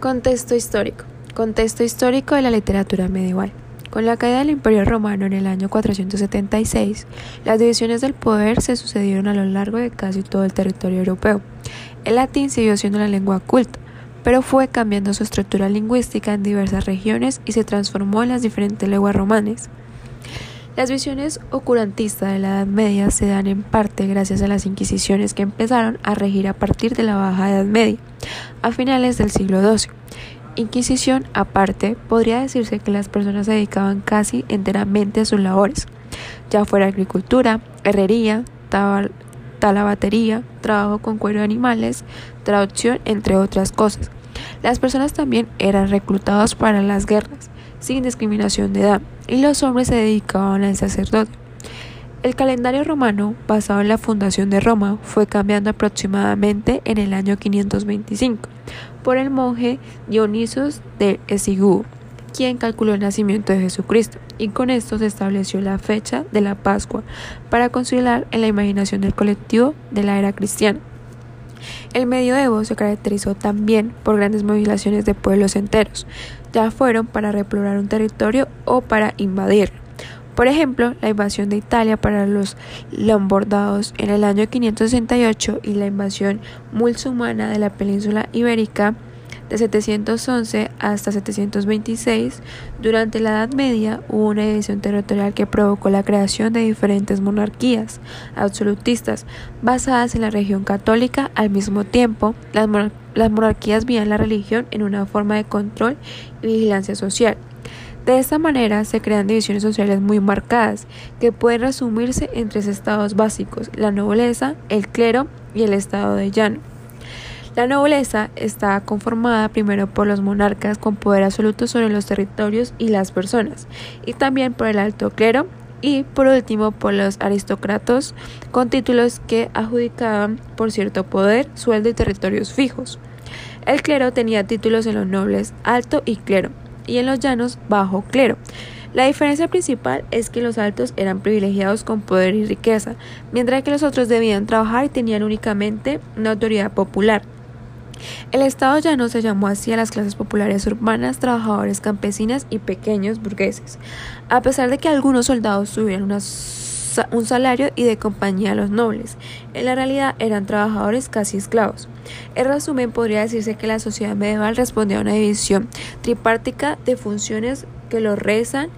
Contexto histórico. Contexto histórico de la literatura medieval. Con la caída del Imperio Romano en el año 476, las divisiones del poder se sucedieron a lo largo de casi todo el territorio europeo. El latín siguió siendo la lengua culta, pero fue cambiando su estructura lingüística en diversas regiones y se transformó en las diferentes lenguas romanas. Las visiones ocurantistas de la Edad Media se dan en parte gracias a las inquisiciones que empezaron a regir a partir de la Baja Edad Media, a finales del siglo XII. Inquisición aparte, podría decirse que las personas se dedicaban casi enteramente a sus labores, ya fuera agricultura, herrería, talabatería, trabajo con cuero de animales, traducción, entre otras cosas. Las personas también eran reclutados para las guerras, sin discriminación de edad, y los hombres se dedicaban al sacerdote. El calendario romano, basado en la fundación de Roma, fue cambiando aproximadamente en el año 525 por el monje Dionisos de Esigú, quien calculó el nacimiento de Jesucristo, y con esto se estableció la fecha de la Pascua para considerar en la imaginación del colectivo de la era cristiana. El medioevo se caracterizó también por grandes movilizaciones de pueblos enteros, ya fueron para repoblar un territorio o para invadir. Por ejemplo, la invasión de Italia para los lombardos en el año 568 y la invasión musulmana de la península ibérica de 711 hasta 726, durante la Edad Media hubo una división territorial que provocó la creación de diferentes monarquías absolutistas basadas en la región católica. Al mismo tiempo, las, las monarquías veían la religión en una forma de control y vigilancia social. De esta manera se crean divisiones sociales muy marcadas, que pueden resumirse en tres estados básicos, la nobleza, el clero y el estado de llano. La nobleza está conformada primero por los monarcas con poder absoluto sobre los territorios y las personas, y también por el alto clero, y por último por los aristócratas con títulos que adjudicaban por cierto poder, sueldo y territorios fijos. El clero tenía títulos en los nobles alto y clero, y en los llanos bajo clero. La diferencia principal es que los altos eran privilegiados con poder y riqueza, mientras que los otros debían trabajar y tenían únicamente una autoridad popular. El Estado llano se llamó así a las clases populares urbanas, trabajadores campesinas y pequeños burgueses, a pesar de que algunos soldados tuvieran un salario y de compañía a los nobles. En la realidad eran trabajadores casi esclavos. En resumen, podría decirse que la sociedad medieval respondía a una división tripártica de funciones que los rezan,